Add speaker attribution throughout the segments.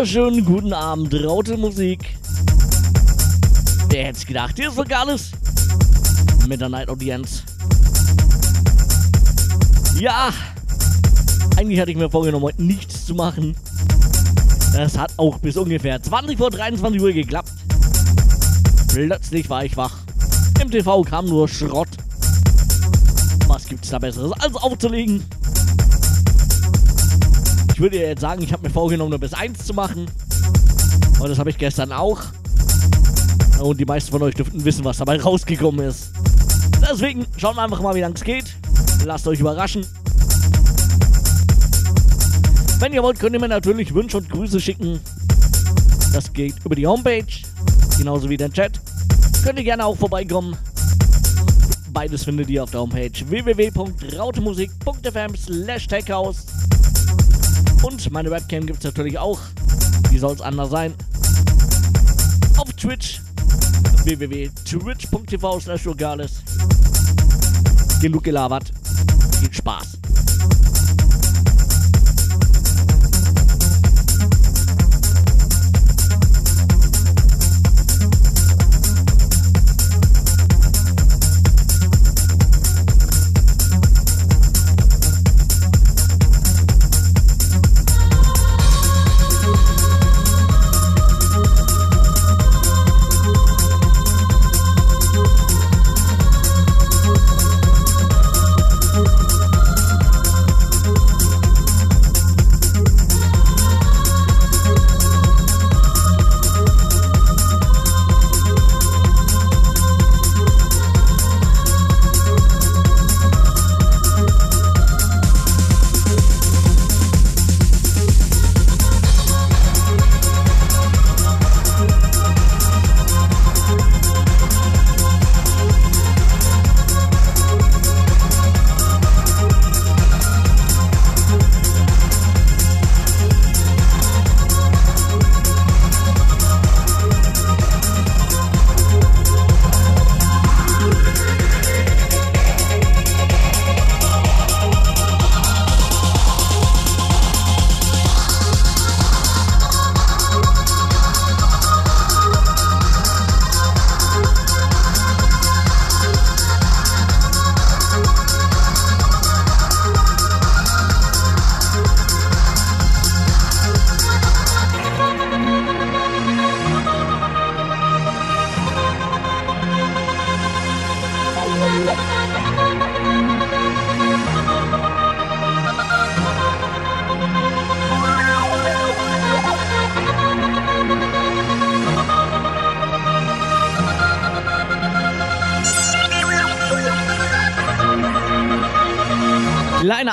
Speaker 1: Wunderschönen guten Abend, Raute Musik. Wer hätte es gedacht? Hier ist Vogales mit der Night Audience. Ja, eigentlich hatte ich mir vorgenommen, heute nichts zu machen. Das hat auch bis ungefähr 20 vor 23 Uhr geklappt. Plötzlich war ich wach. Im TV kam nur Schrott. Was gibt's da Besseres als aufzulegen? Ich würde jetzt sagen, ich habe mir vorgenommen, nur bis 1 zu machen. Und das habe ich gestern auch. Und die meisten von euch dürften wissen, was dabei rausgekommen ist. Deswegen schauen wir einfach mal, wie lange es geht. Lasst euch überraschen. Wenn ihr wollt, könnt ihr mir natürlich Wünsche und Grüße schicken. Das geht über die Homepage, genauso wie den Chat. Könnt ihr gerne auch vorbeikommen. Beides findet ihr auf der Homepage www.rautemusik.fm slash techhouse. Und meine Webcam gibt es natürlich auch. Wie soll es anders sein? Auf Twitch www.twitch.tv slash Genug gelabert. Viel Spaß.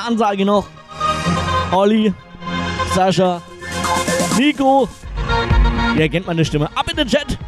Speaker 1: Ansage noch. Olli, Sascha, Nico. Ihr kennt meine Stimme. Ab in den Chat.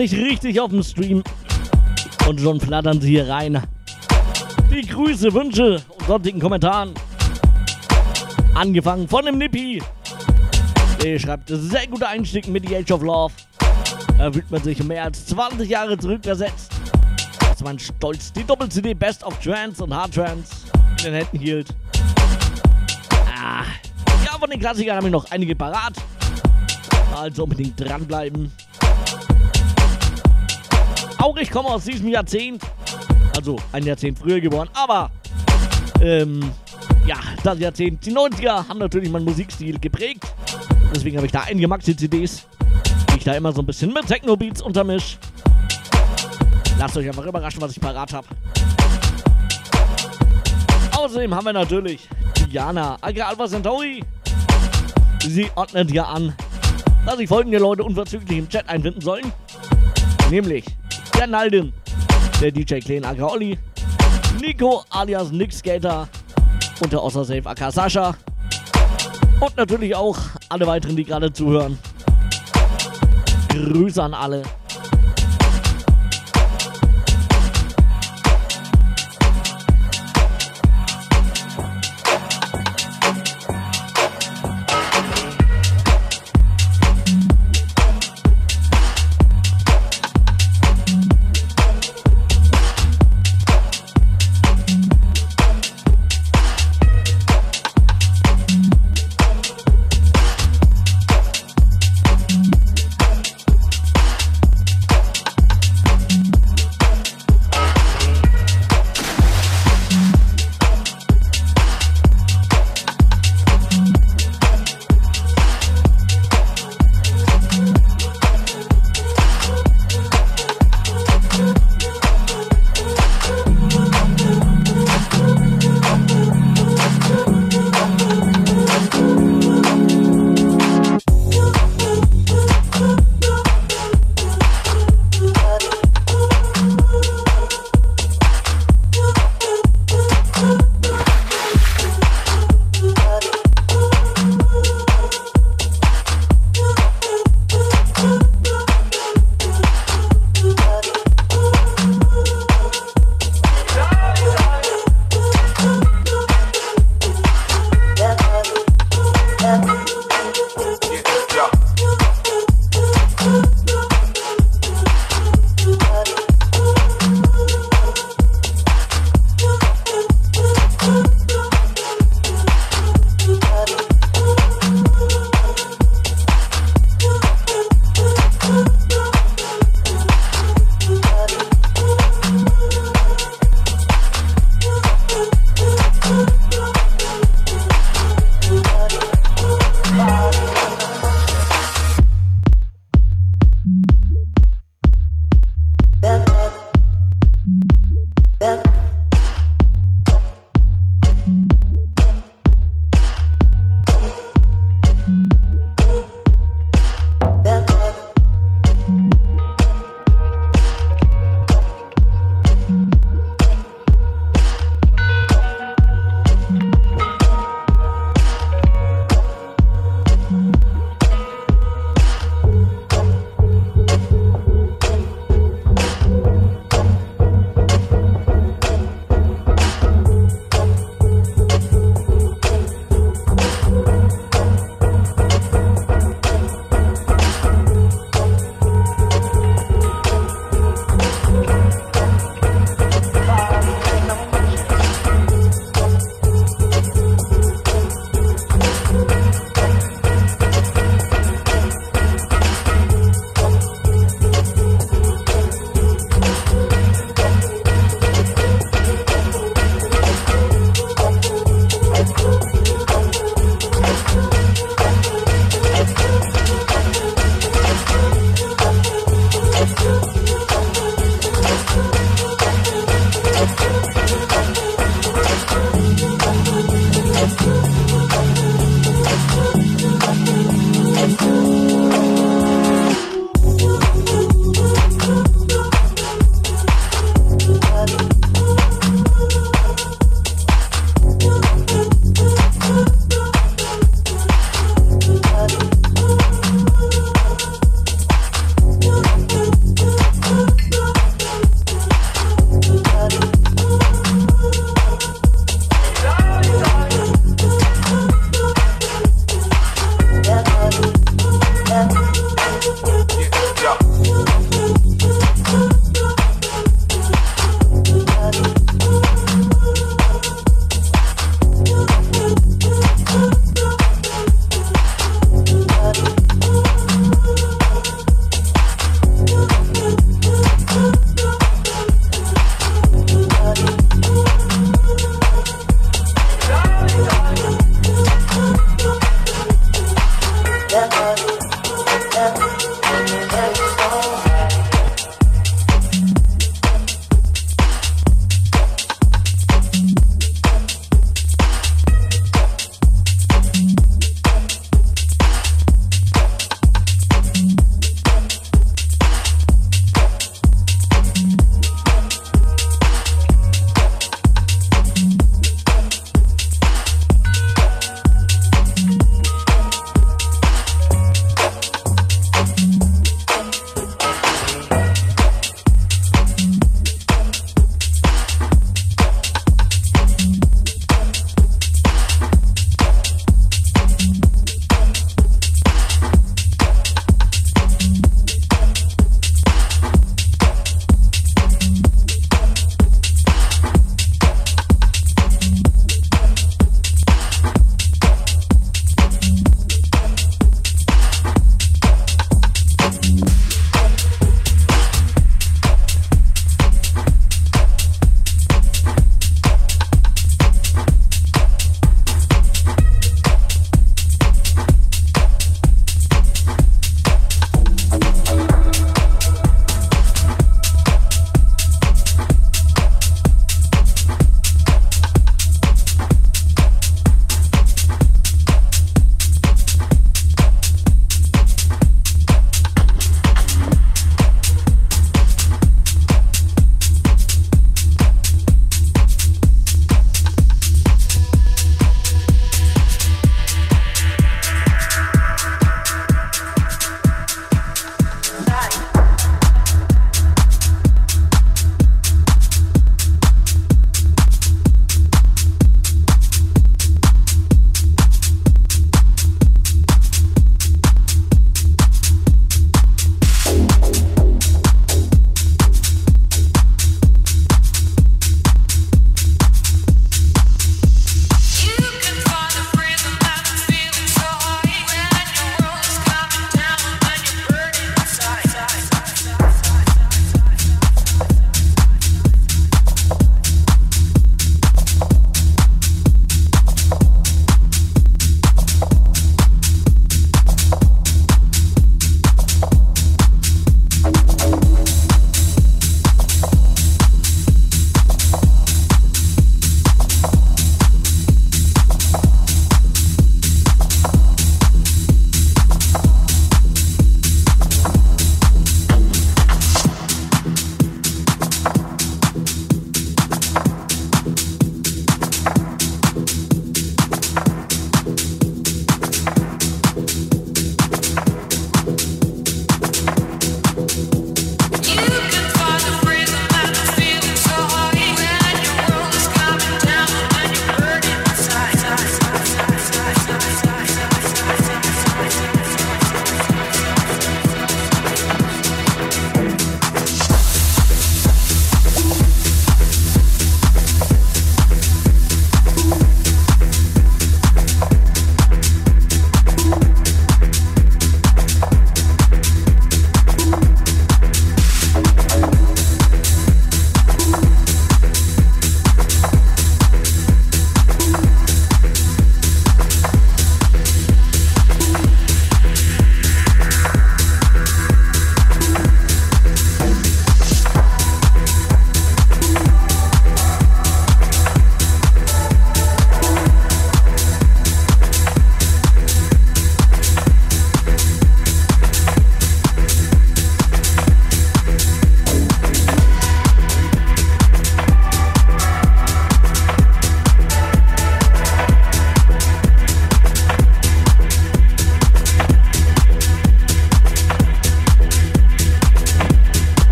Speaker 1: Nicht richtig auf dem Stream. Und schon flattern sie hier rein. Die Grüße, Wünsche und sonstigen Kommentaren. Angefangen von dem Nippi. Der schreibt sehr guter Einstieg mit The Age of Love. Da fühlt man sich mehr als 20 Jahre zurückversetzt. Als man stolz die Doppel-CD Best of Trance und Hard Trance in den Händen hielt. Ah, ja, von den Klassikern habe ich noch einige parat. Also unbedingt dranbleiben. Auch ich komme aus diesem Jahrzehnt. Also ein Jahrzehnt früher geboren, aber ähm, ja, das Jahrzehnt, die 90er haben natürlich meinen Musikstil geprägt. Deswegen habe ich da einige Maxi-CDs, die ich da immer so ein bisschen mit Techno-Beats untermisch. Lasst euch einfach überraschen, was ich parat habe. Außerdem haben wir natürlich Diana Agra Alpha Centauri. Sie ordnet ja an, dass sich folgende Leute unverzüglich im Chat einfinden sollen. Nämlich der Naldin, der DJ Clean Agra Olli, Nico alias Nick Skater und der Osser Safe AK Sascha. Und natürlich auch alle weiteren, die gerade zuhören. Grüße an alle.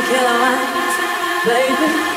Speaker 2: to kill our eyes, baby.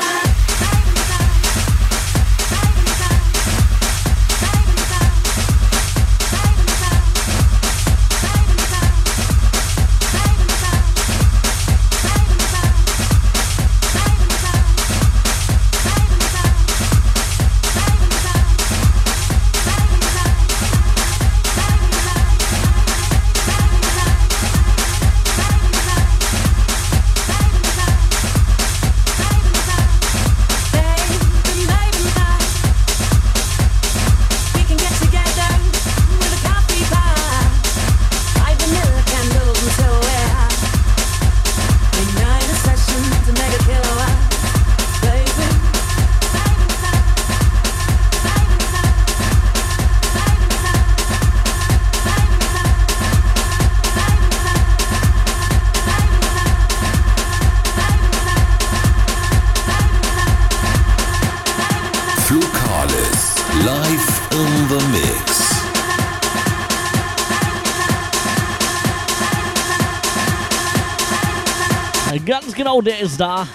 Speaker 1: Genau, der ist da.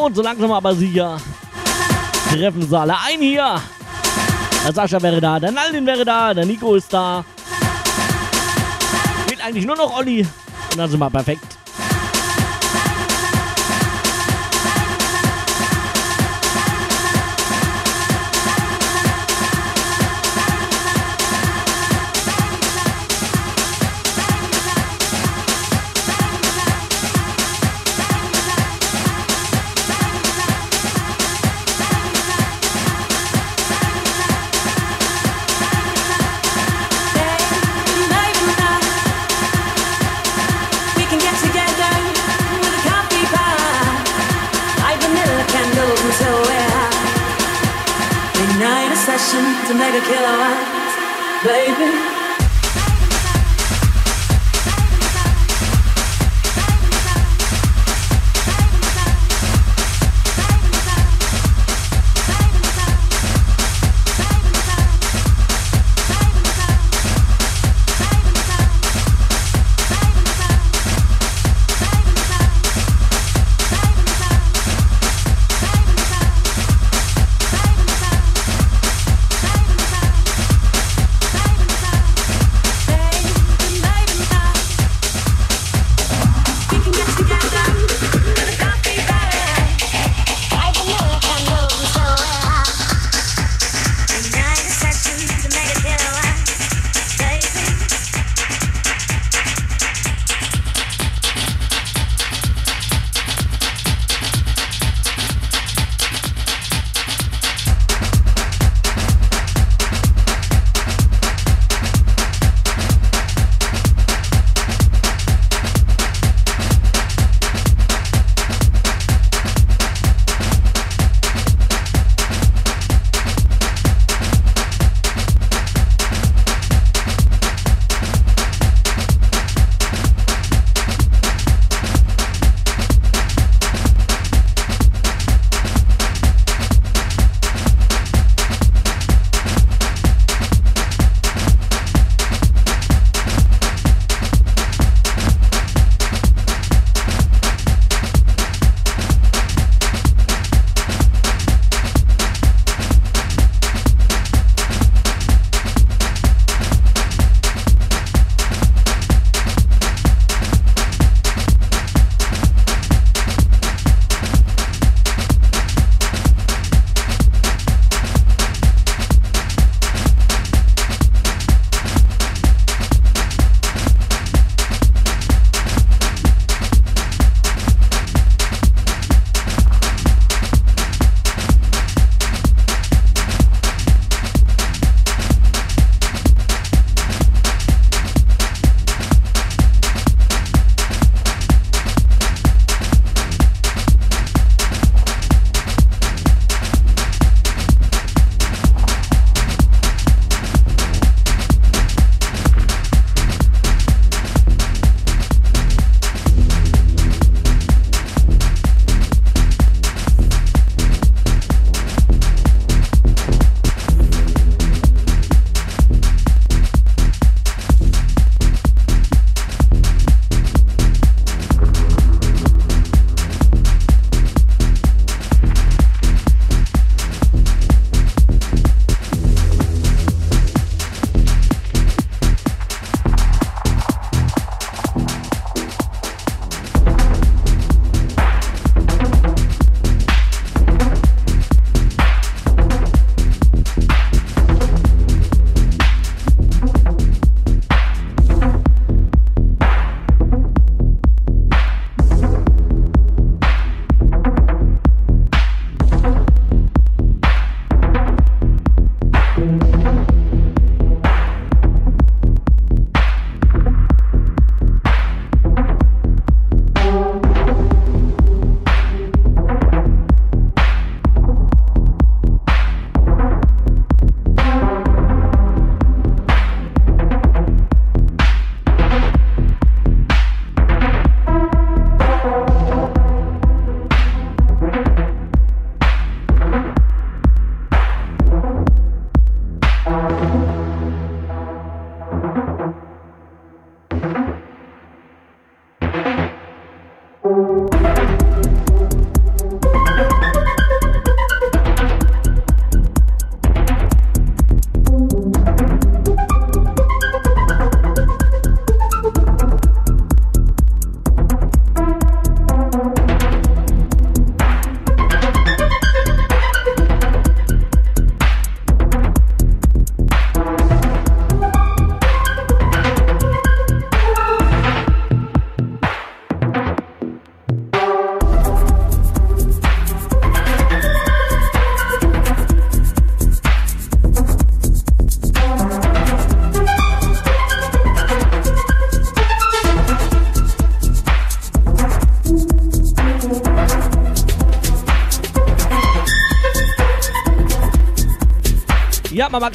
Speaker 1: Und so langsam aber sicher treffen sie alle ein hier. Der Sascha wäre da, der Naldin wäre da, der Nico ist da. Fehlt eigentlich nur noch Olli. Und dann sind wir perfekt.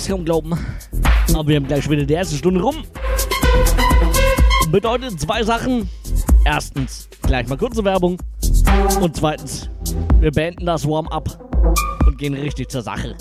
Speaker 1: Kaum glauben. Aber wir haben gleich wieder die erste Stunde rum. Bedeutet zwei Sachen. Erstens, gleich mal kurze Werbung. Und zweitens, wir beenden das Warm-up und gehen richtig zur Sache.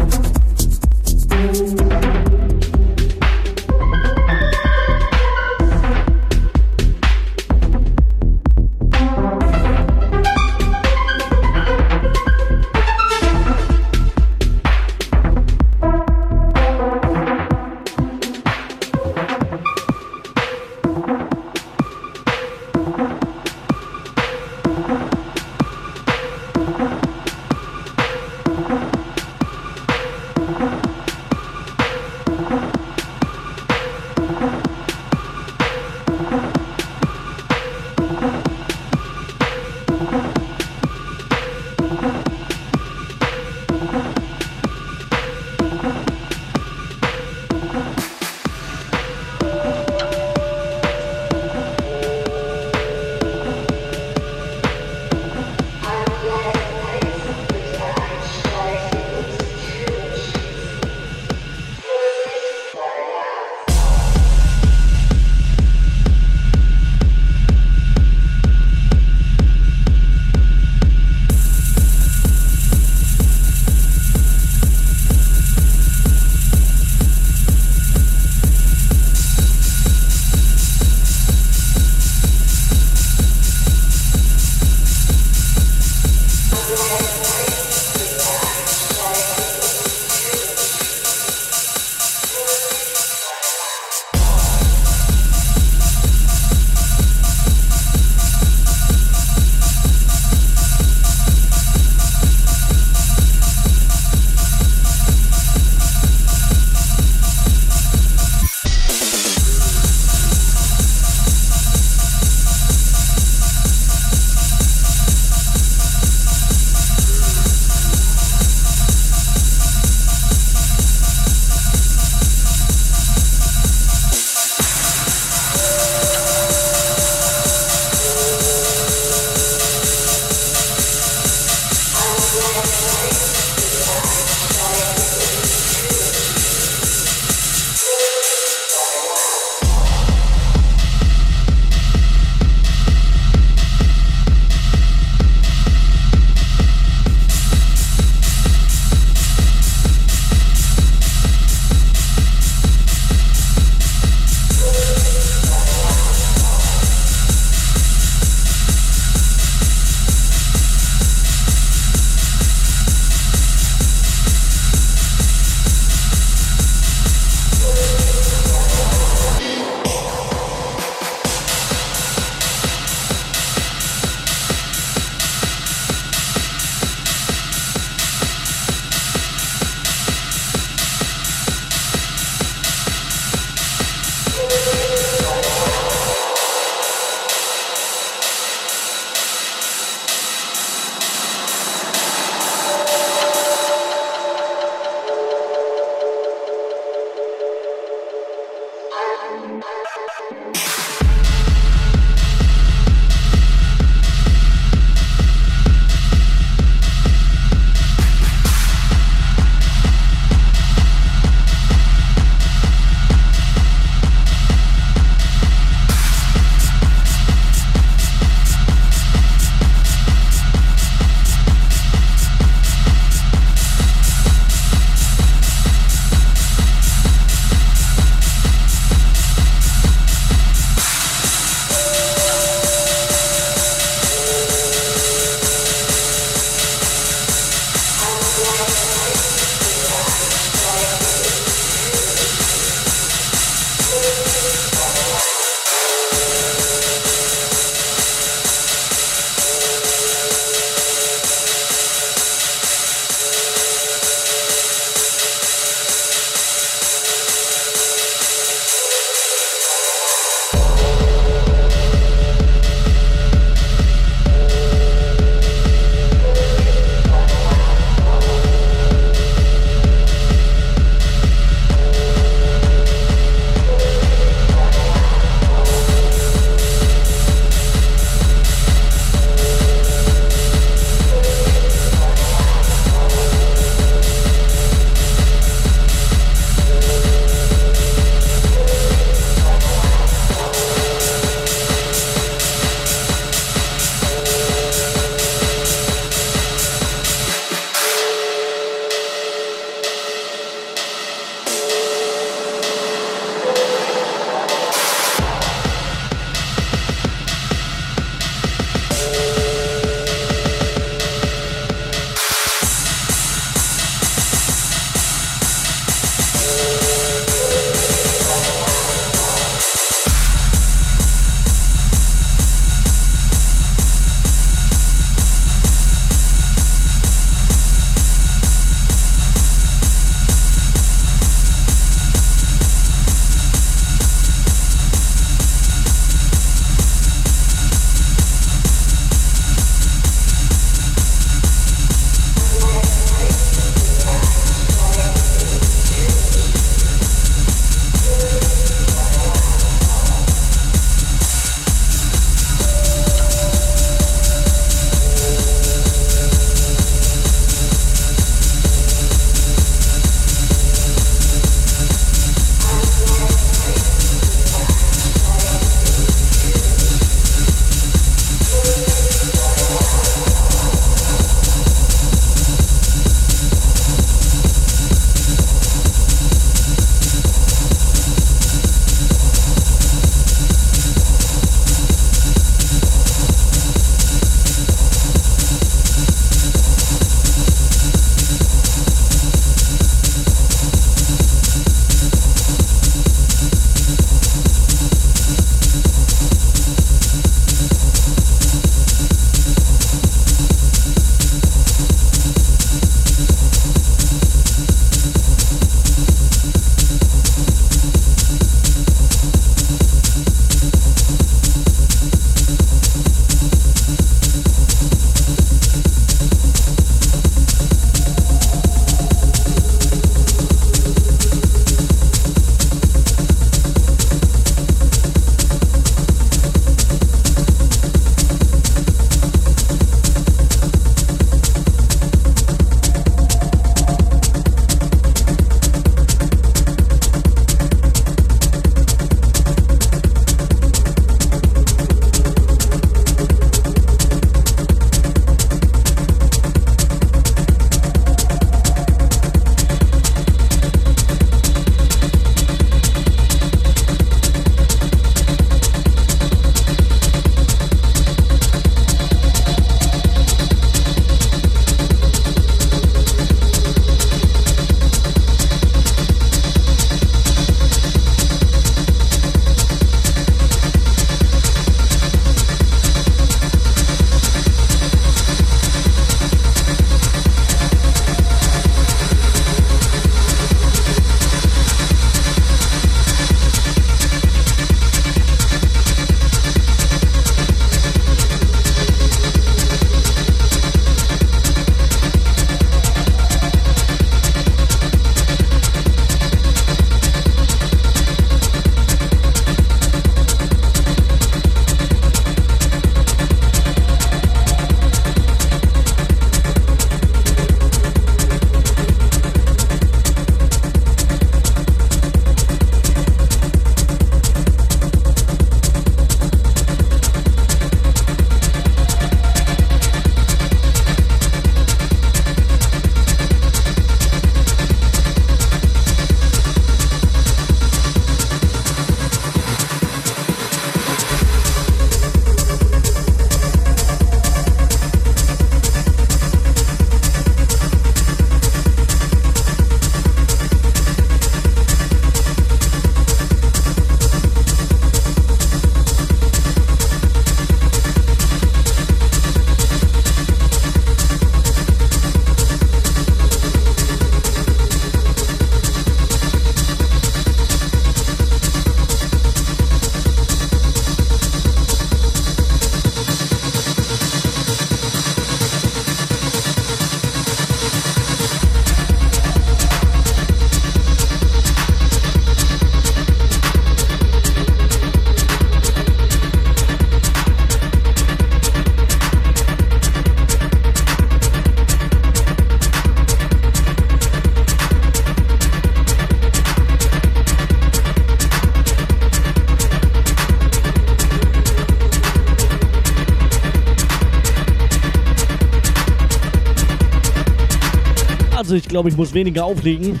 Speaker 1: Glaube, ich muss weniger auflegen.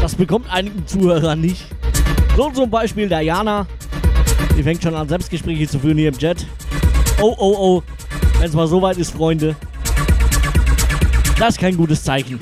Speaker 1: Das bekommt einigen Zuhörern nicht. So zum Beispiel der Jana. Die fängt schon an, Selbstgespräche zu führen hier im Jet. Oh, oh, oh. Wenn es mal so weit ist, Freunde. Das ist kein gutes Zeichen.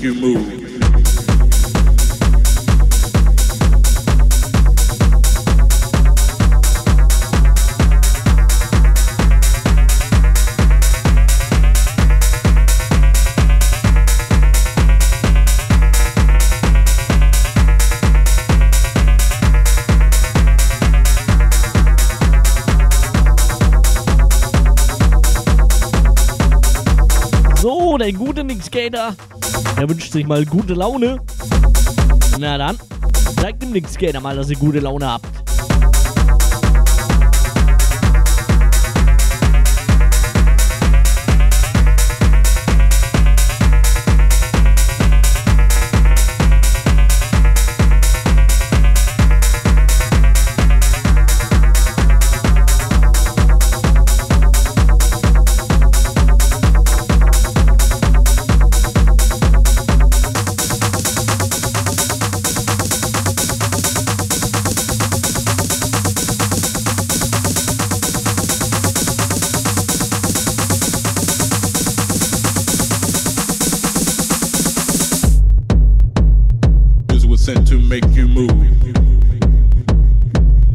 Speaker 3: you move.
Speaker 1: der gute Nick Skater. Sich mal gute Laune. Na dann, zeigt dem Nick Skater mal, dass ihr gute Laune habt. sent to make you move.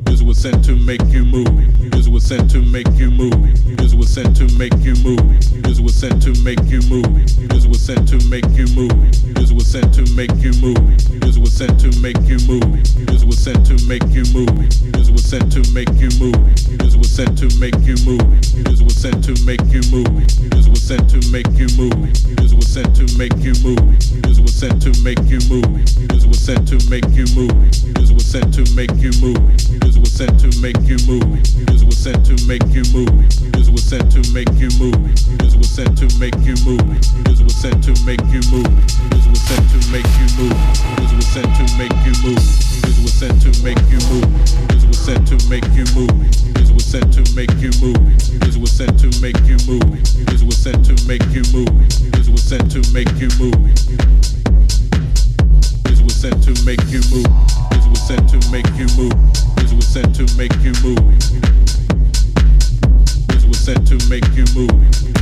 Speaker 1: Music was sent to make you move. This was sent to make you move. This was sent to make you move. This was sent to make you move. This was sent to make you move. This was sent to make you move. This was sent to make you move. This was sent to make you move. This was sent to make you move. This was sent to make you move. This was sent to make you move. This was sent to make you move. This was sent to make you move. This was sent to make you move. This was sent to make you move. This was sent to make you move. This was sent to make you move. This was sent to make you move. This was sent to make you move. This was sent to make you move. This was sent to make you move. This was sent to make you move. This was sent to make you move. This was sent to make you move. This was sent to make you move. This was sent to make you move. This was sent to make you move. This was sent to make you move. This was sent to make you move. This was sent to make you move. This was sent to make you move. This was sent to make you move sent to make you move.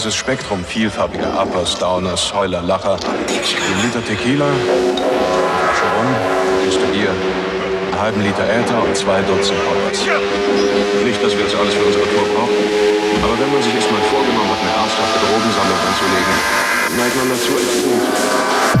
Speaker 4: Ganzes Spektrum vielfarbiger Uppers, Downers, Heuler, Lacher, ein Liter Tequila, Rum, kriegst du hier, einen halben Liter Äther und zwei Dutzend Poppers. Nicht, dass wir das alles für unsere Tour brauchen, aber wenn man sich erstmal vorgenommen hat, eine ernsthafte Drogensammlung anzulegen, neigt man dazu extrem. Kokain.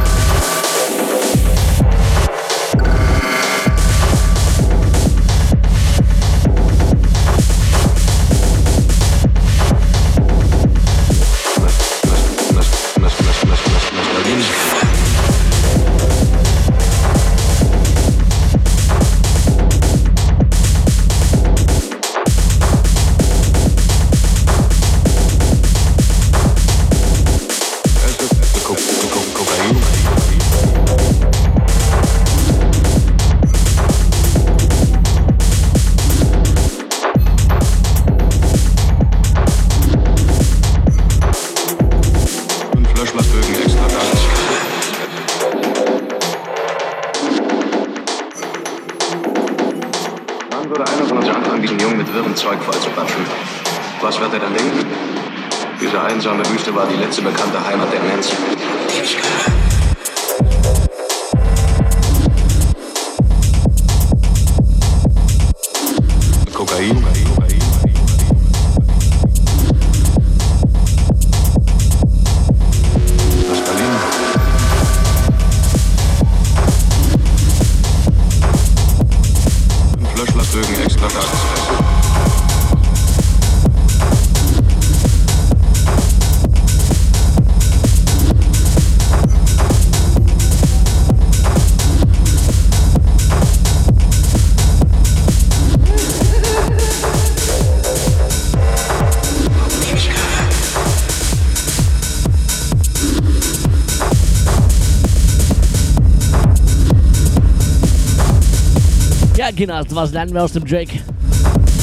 Speaker 1: Kinders, was lernen wir aus dem Drake?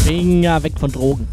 Speaker 1: Finger weg von Drogen.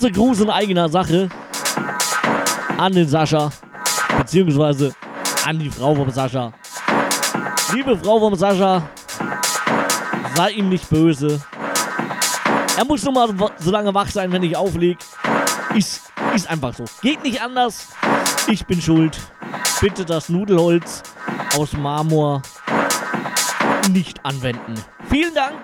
Speaker 1: Kurze Gruß in eigener Sache an den Sascha, beziehungsweise an die Frau vom Sascha. Liebe Frau vom Sascha, sei ihm nicht böse. Er muss nur mal so lange wach sein, wenn ich auflege. Ist, ist einfach so. Geht nicht anders. Ich bin schuld. Bitte das Nudelholz aus Marmor nicht anwenden. Vielen Dank.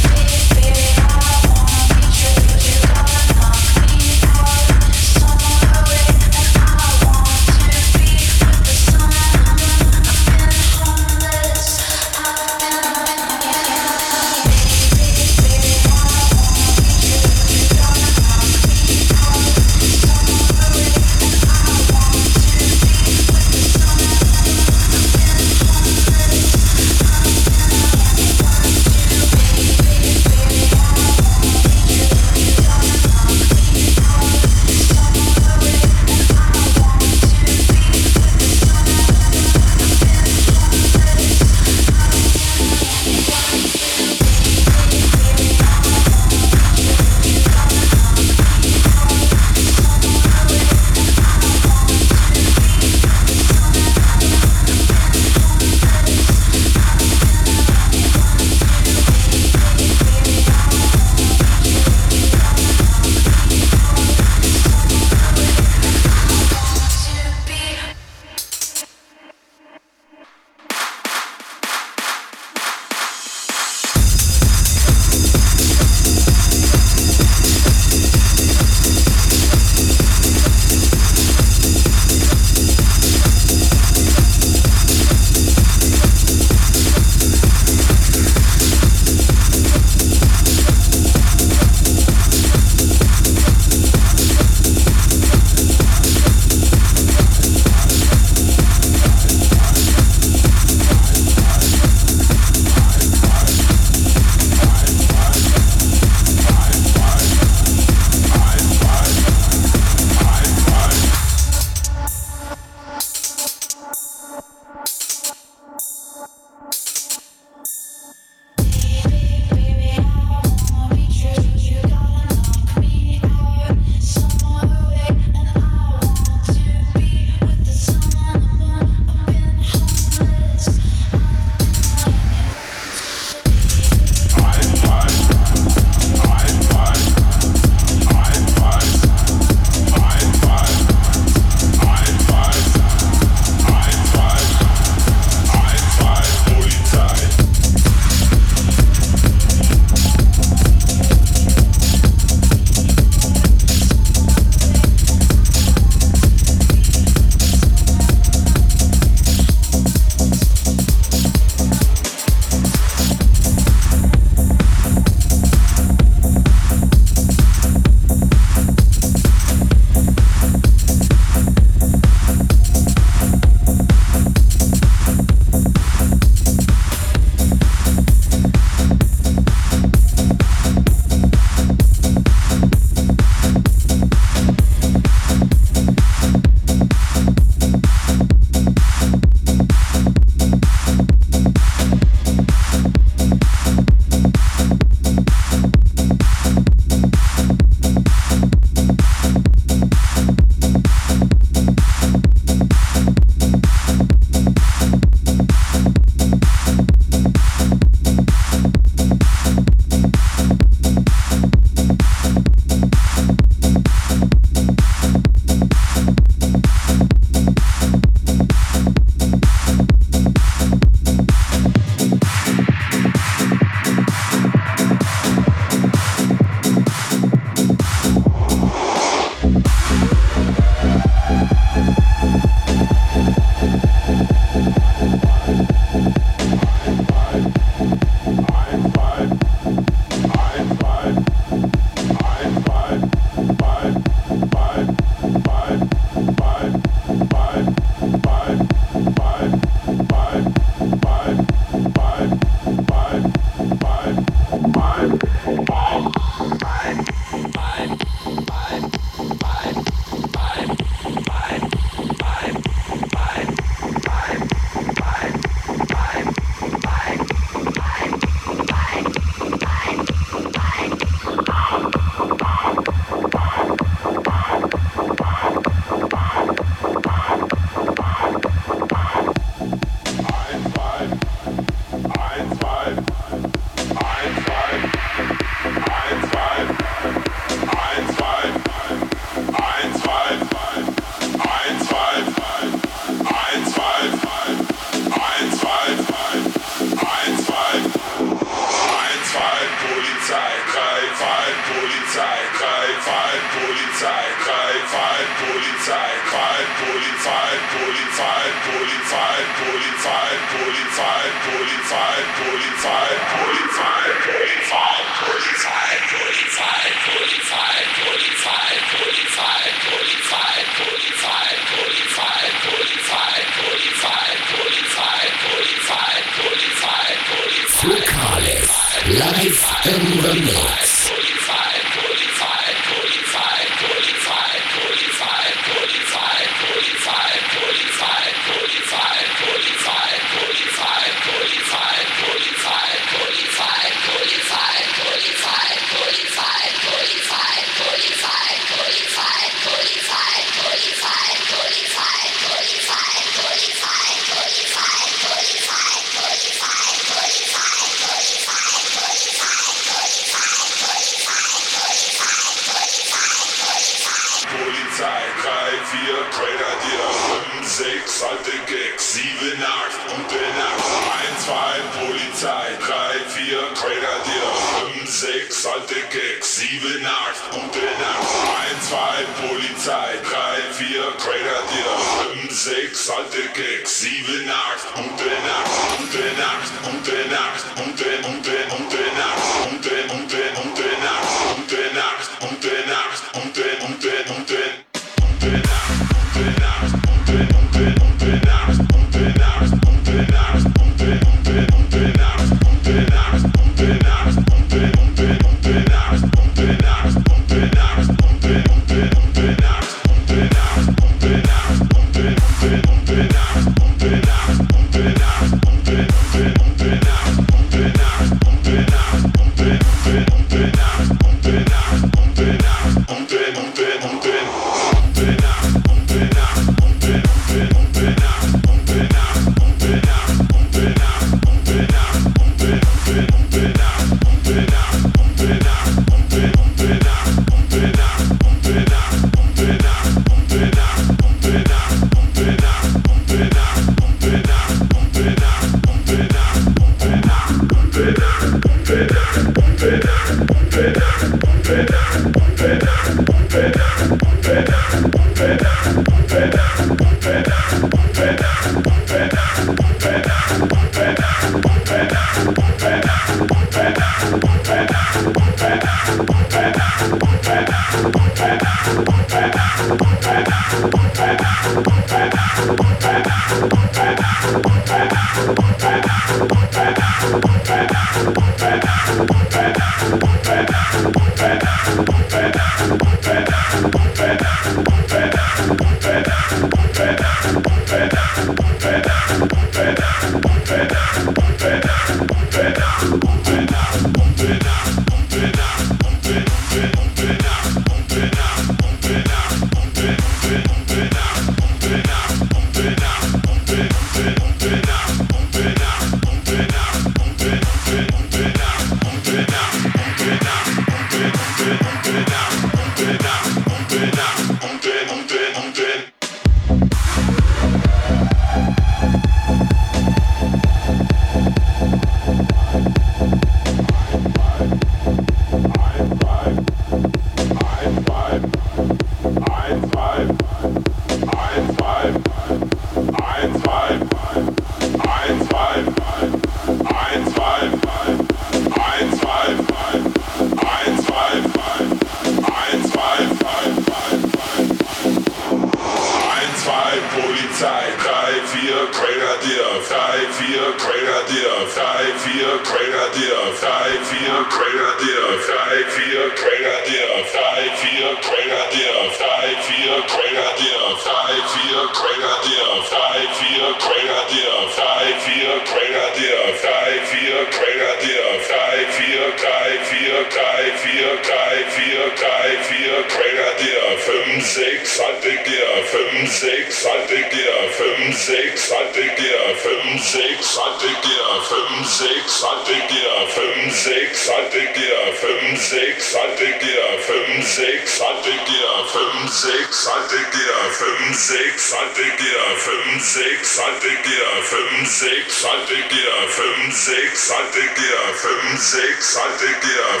Speaker 5: drei, vier, drei, vier, drei, vier, Grenadier, fünf, sechs, Altigier, fünf, sechs, Altigier, fünf, sechs, Altigier, fünf, sechs, Altigier, fünf, sechs, Altigier, fünf, sechs, Altigier, fünf, sechs, Altigier, fünf, sechs, Altigier, fünf, sechs, Altigier, fünf, sechs, Altigier, fünf, sechs, Altigier, fünf, sechs, Altigier, fünf, sechs, Altigier, fünf, sechs, Altigier,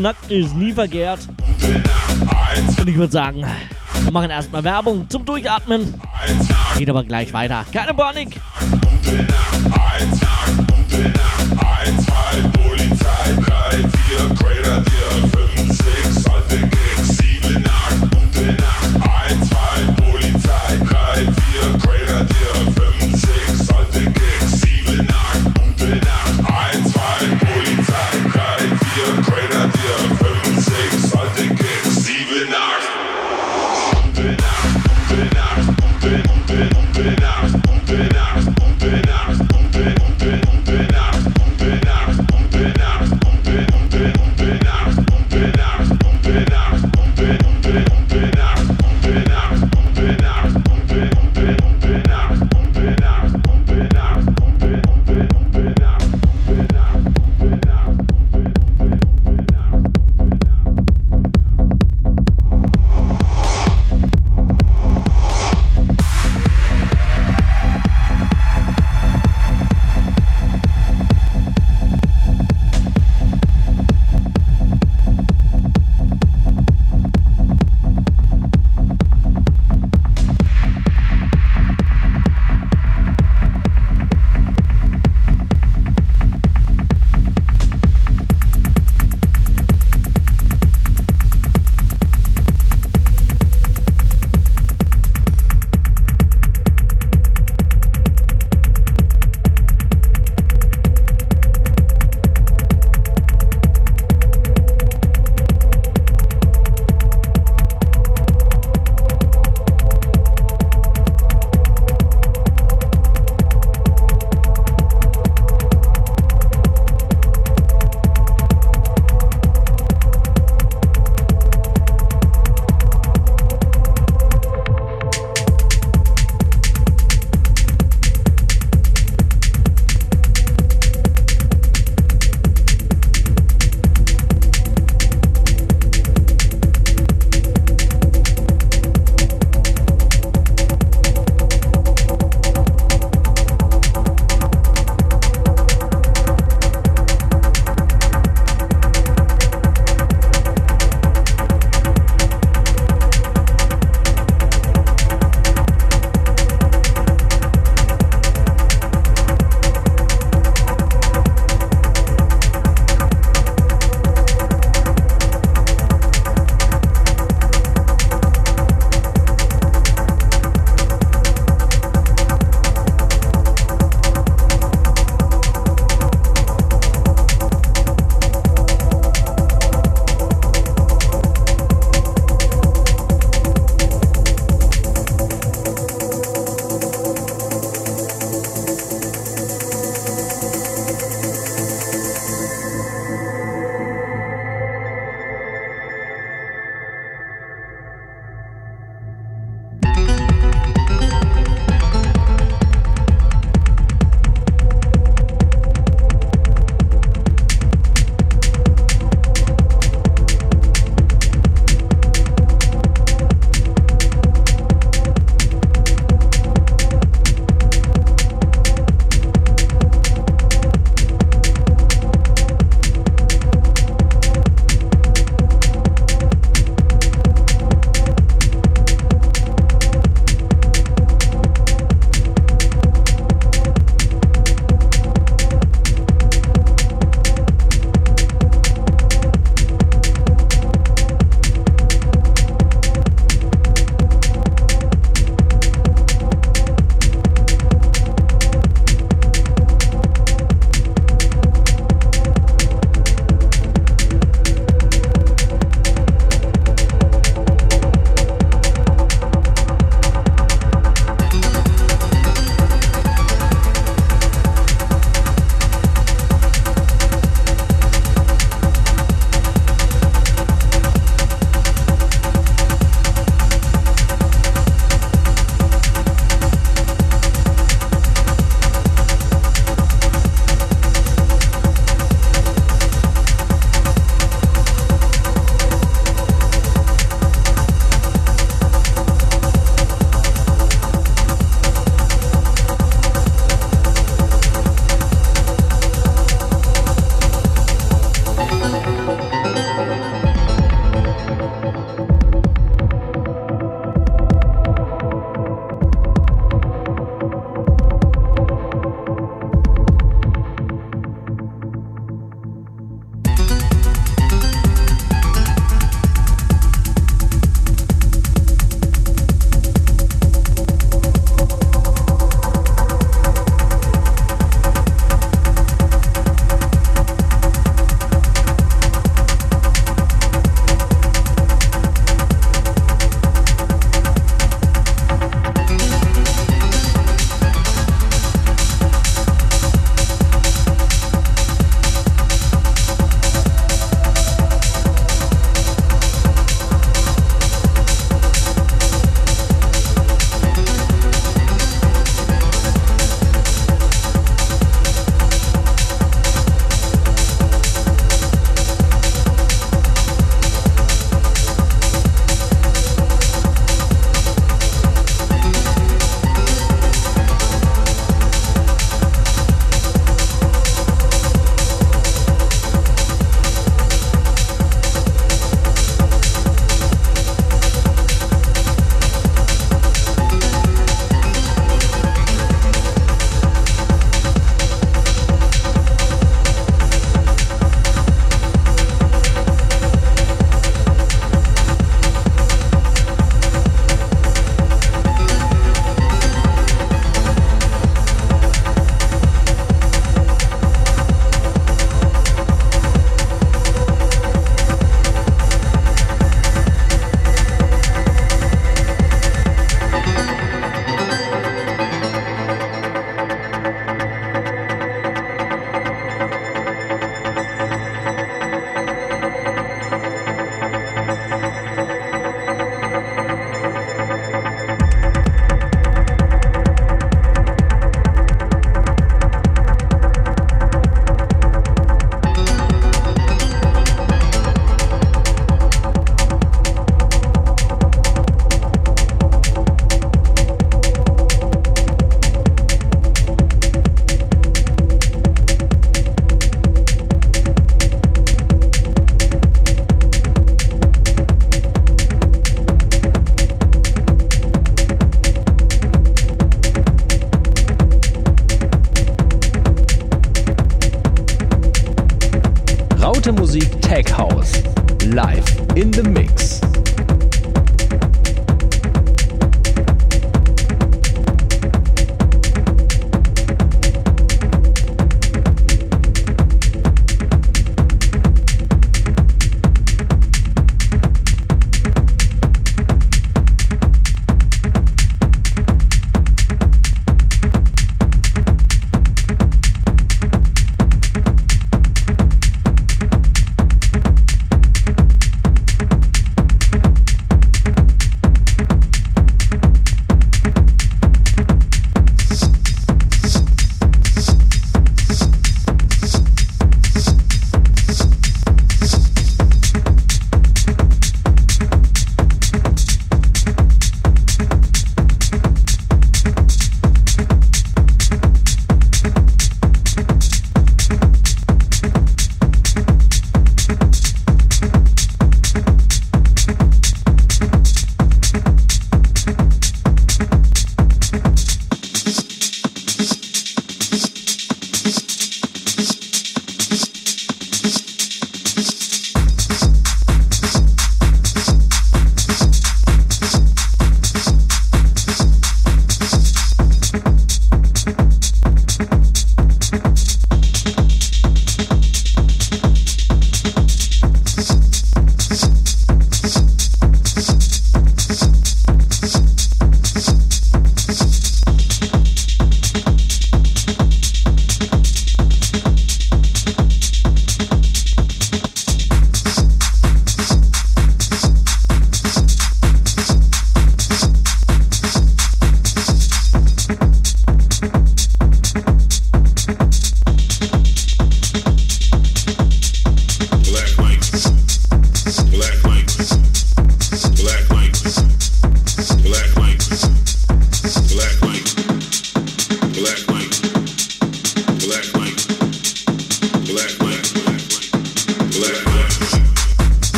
Speaker 1: Nackt ist nie verkehrt. Und ich würde sagen, wir machen erstmal Werbung zum Durchatmen. Geht aber gleich weiter. Keine Panik.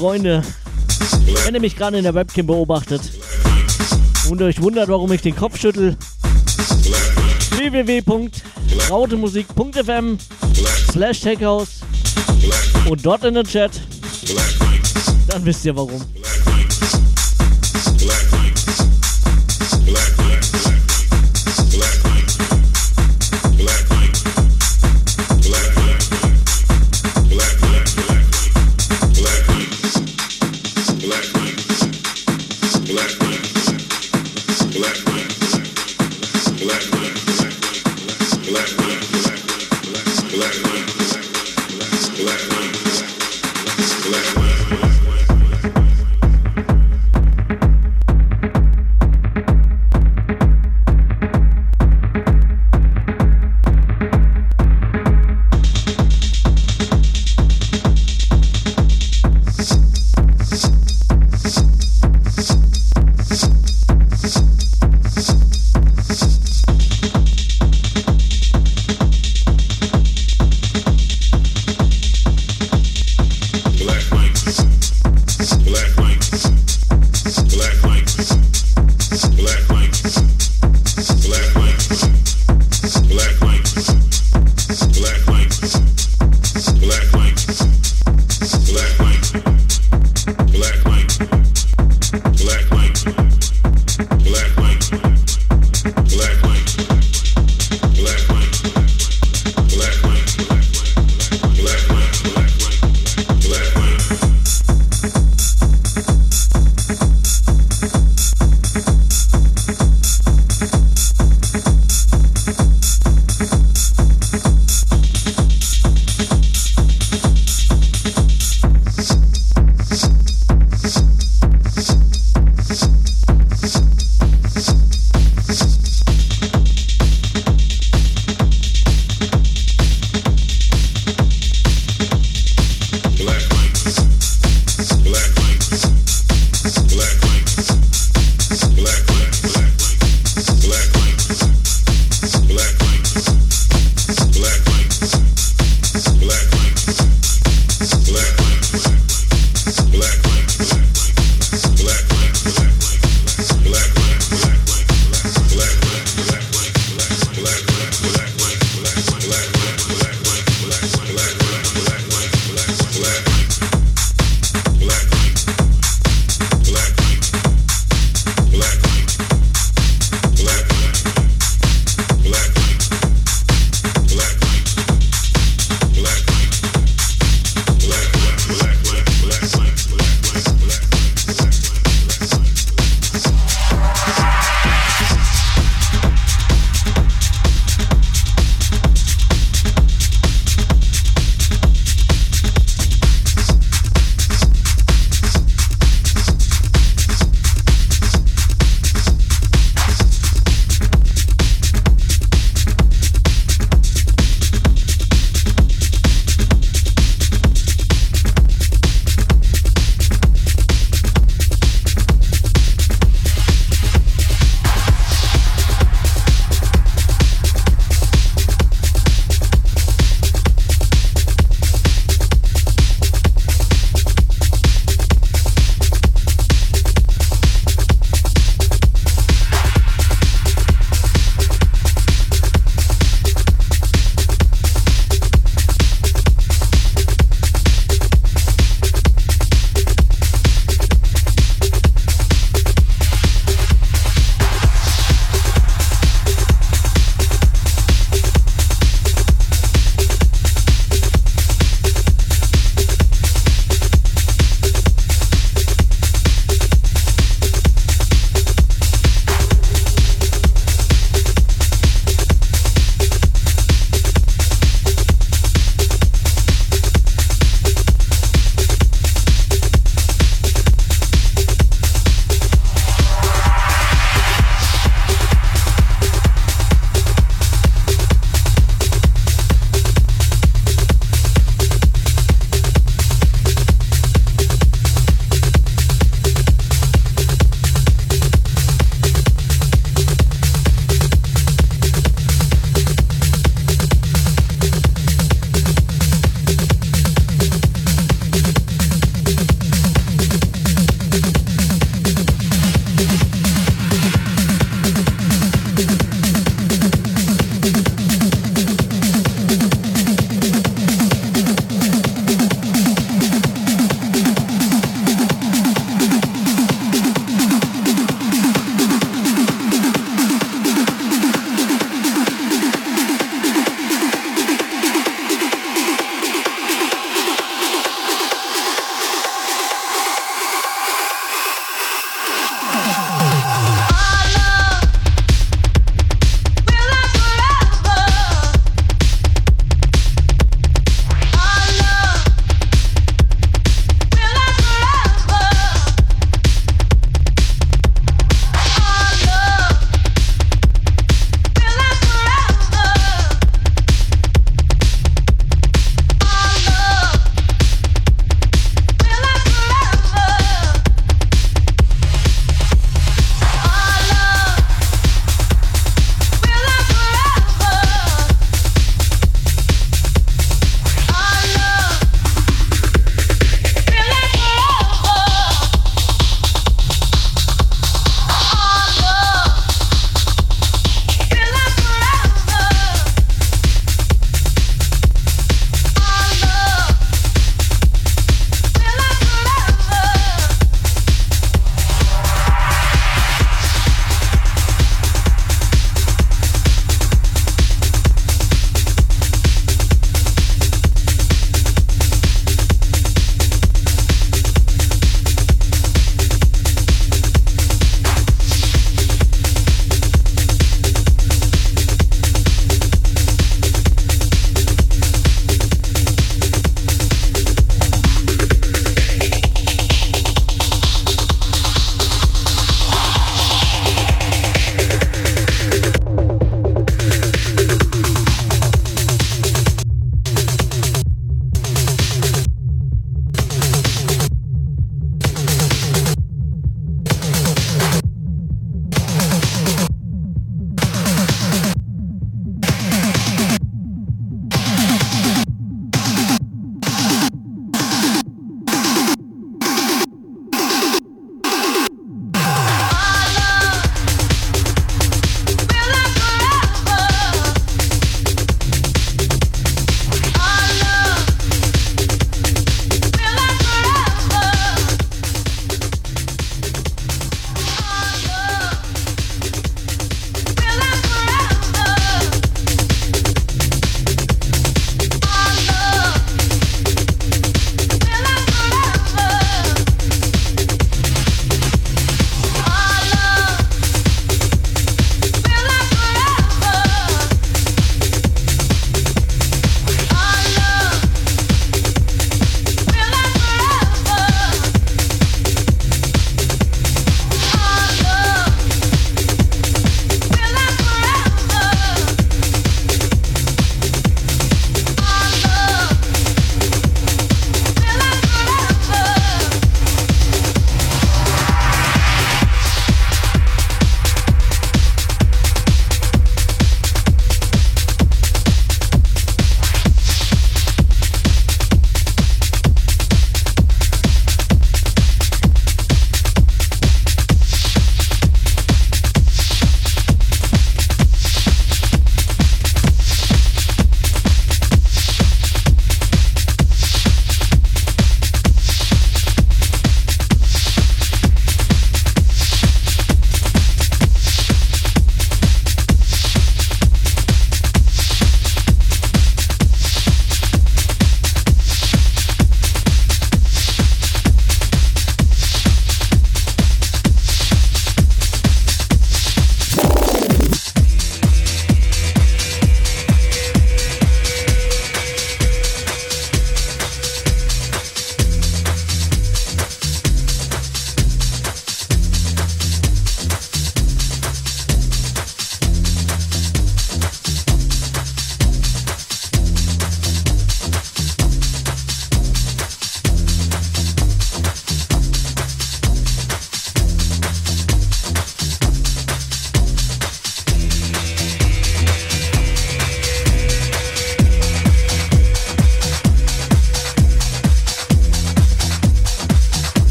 Speaker 1: Freunde, wenn ihr mich gerade in der Webcam beobachtet und euch wundert, warum ich den Kopf schüttel, www.rautemusik.fm slash techhouse und dort in den Chat, dann wisst ihr warum.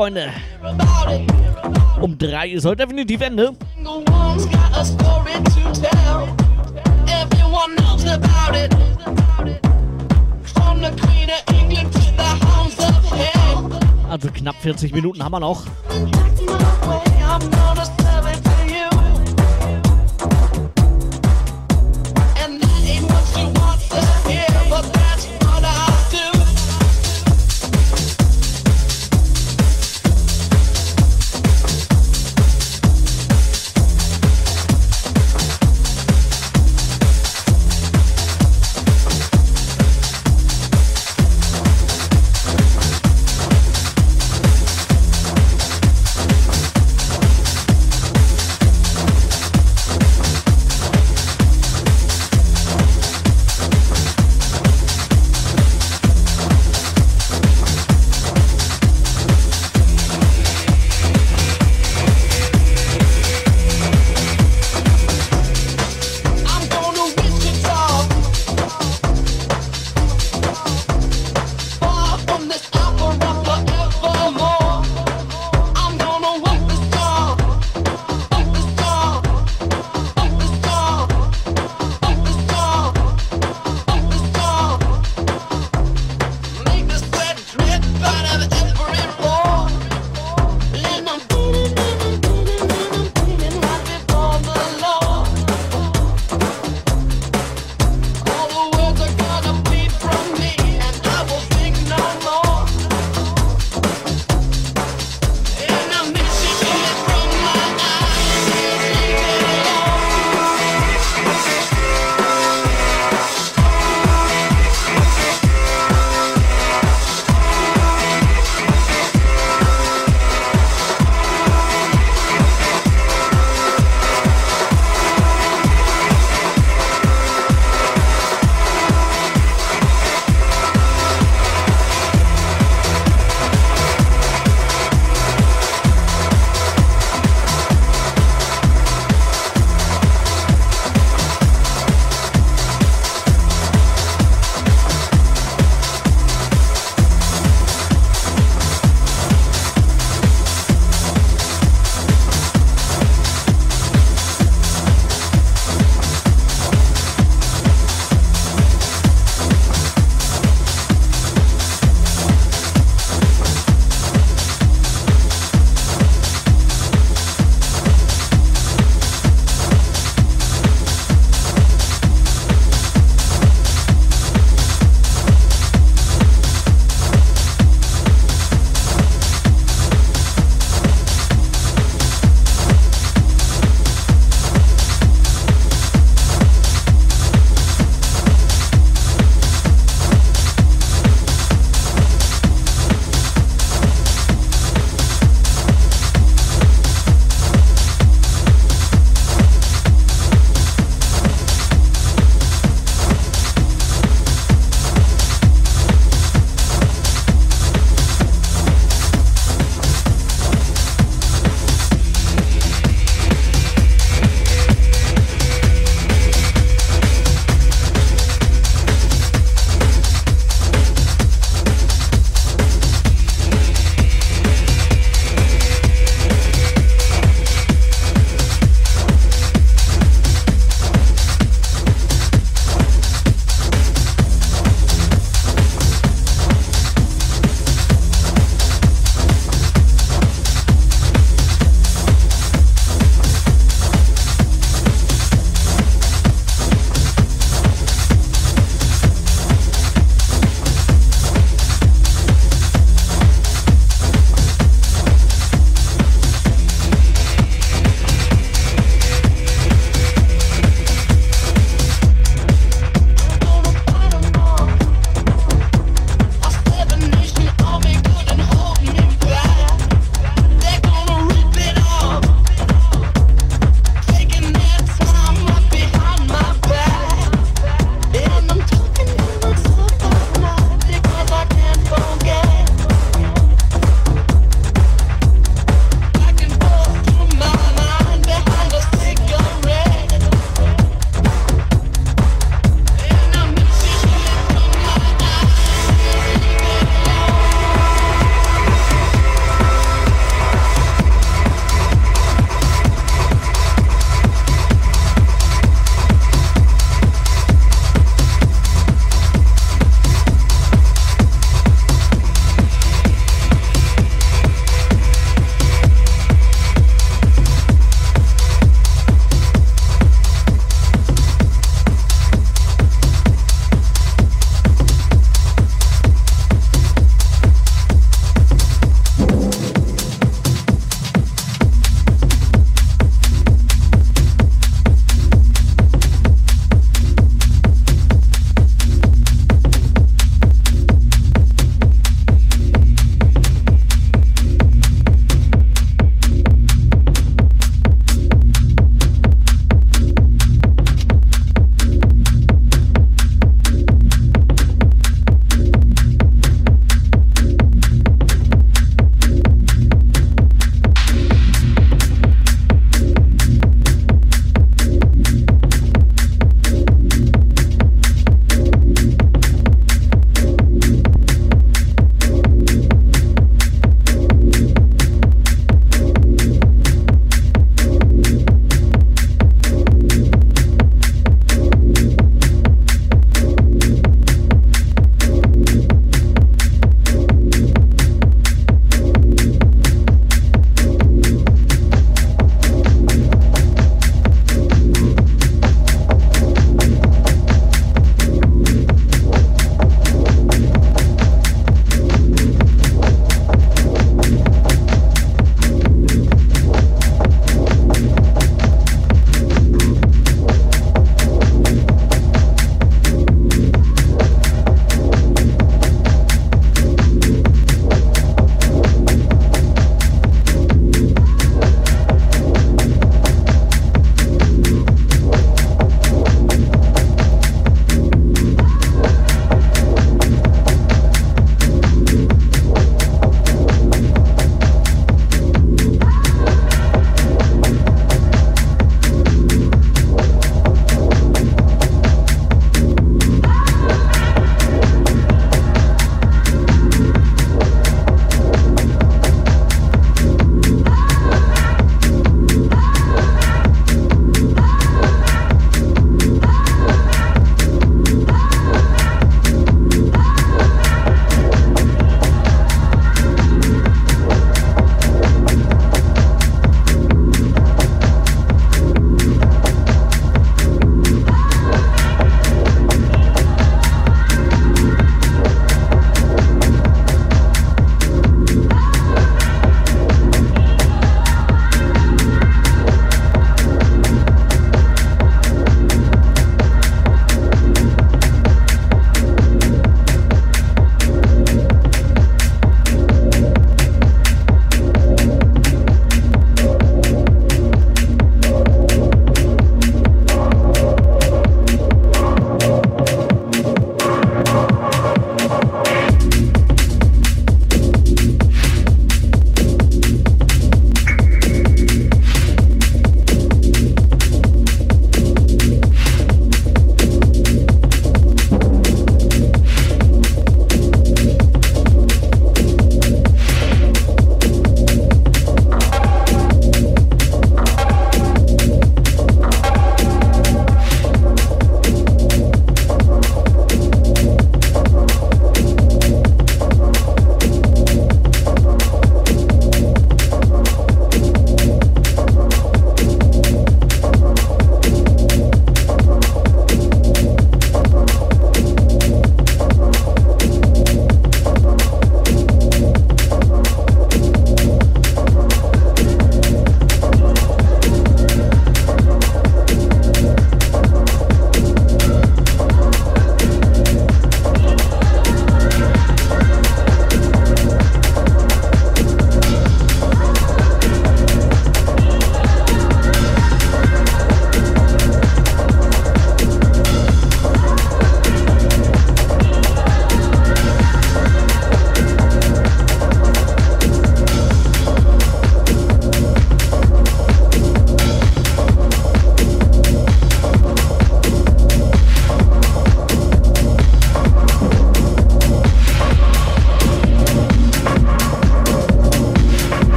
Speaker 1: Freunde. Um drei ist heute definitiv Ende. Also knapp 40 Minuten haben wir noch.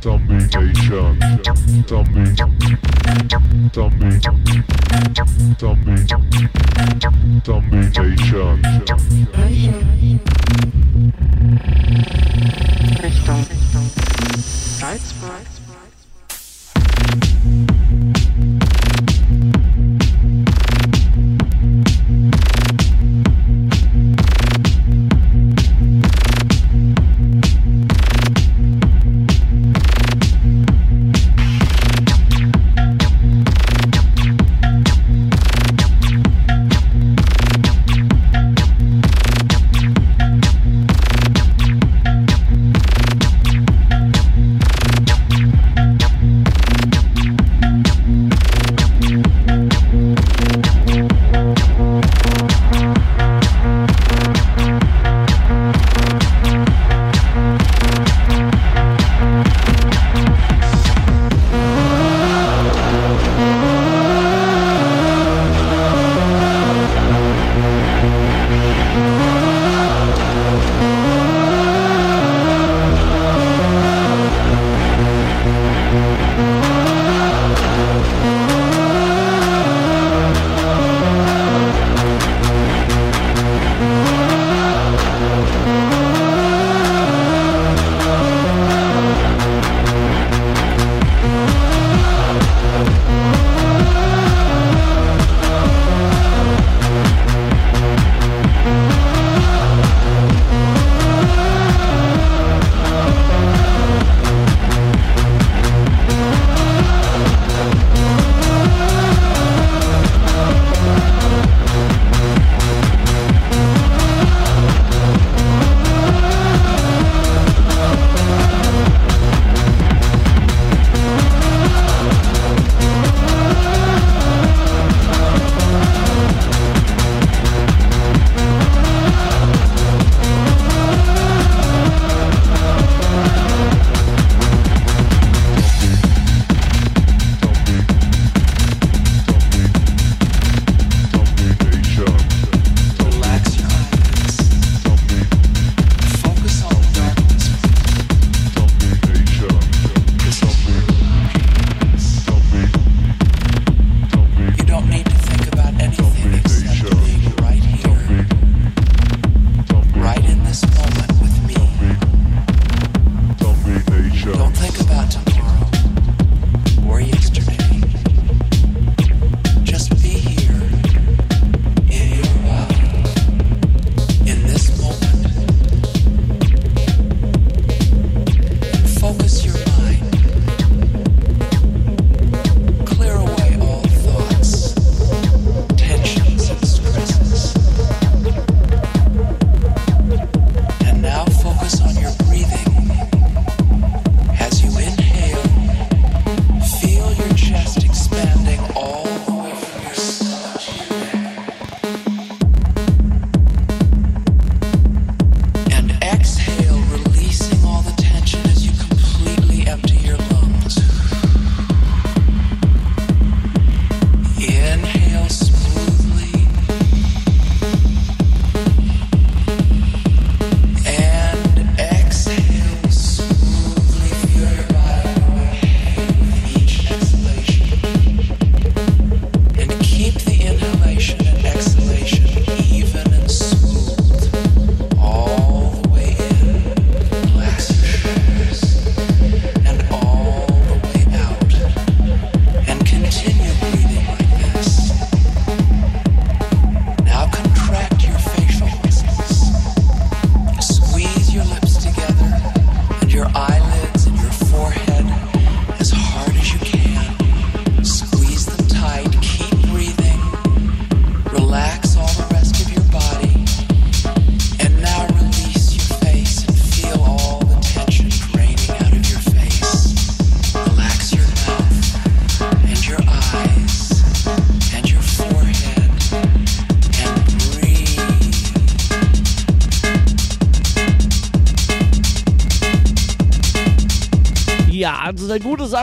Speaker 3: Zombie Nation. Zombie. Zombie. Zombie. Zombie Nation.
Speaker 6: Richtung. Salzburg.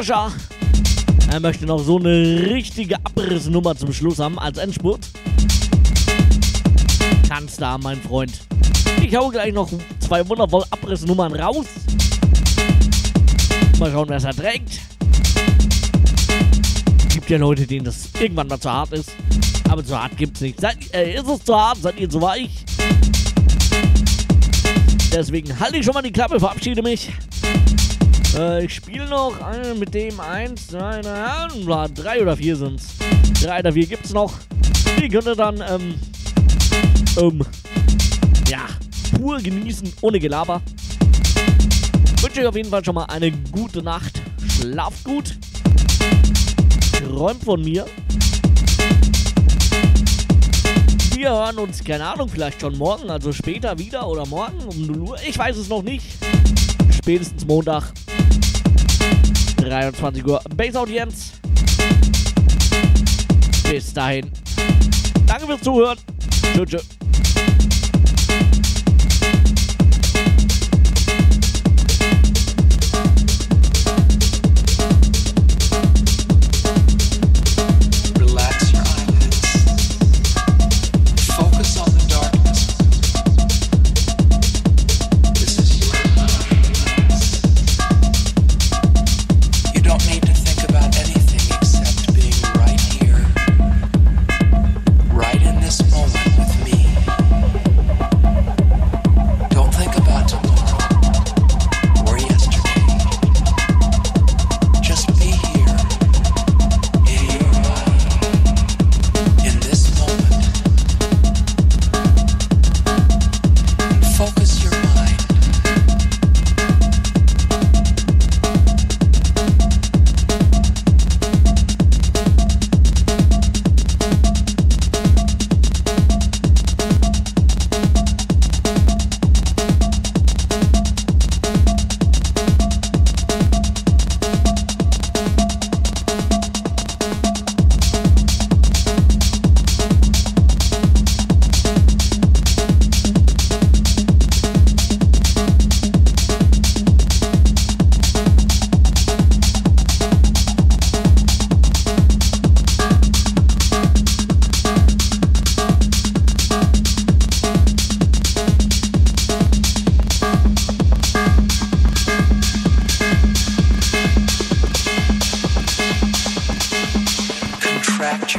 Speaker 1: Sascha. Er möchte noch so eine richtige Abrissnummer zum Schluss haben als Endspurt. Kannst da, mein Freund. Ich hau gleich noch zwei wundervolle Abrissnummern raus. Mal schauen, wer es erträgt. Gibt ja Leute, denen das irgendwann mal zu hart ist. Aber zu hart gibt's nicht. Seid, äh, ist es zu hart? Seid ihr zu weich? Deswegen halte ich schon mal die Klappe, verabschiede mich. Äh, ich spiele noch äh, mit dem 1, 2, 3, 3 oder 4 sind's. 3 oder 4 gibt's noch. Die könnt ihr dann, ähm, ähm, ja, pur genießen, ohne Gelaber. Wünsche euch auf jeden Fall schon mal eine gute Nacht. Schlaft gut. Träumt von mir. Wir hören uns, keine Ahnung, vielleicht schon morgen, also später wieder oder morgen um 0 Uhr. Ich weiß es noch nicht. Spätestens Montag. 23 Uhr Base Audienz. Bis dahin. Danke fürs Zuhören. Tschüss. tschüss.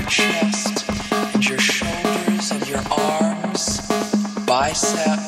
Speaker 7: Chest and your shoulders and your arms, biceps.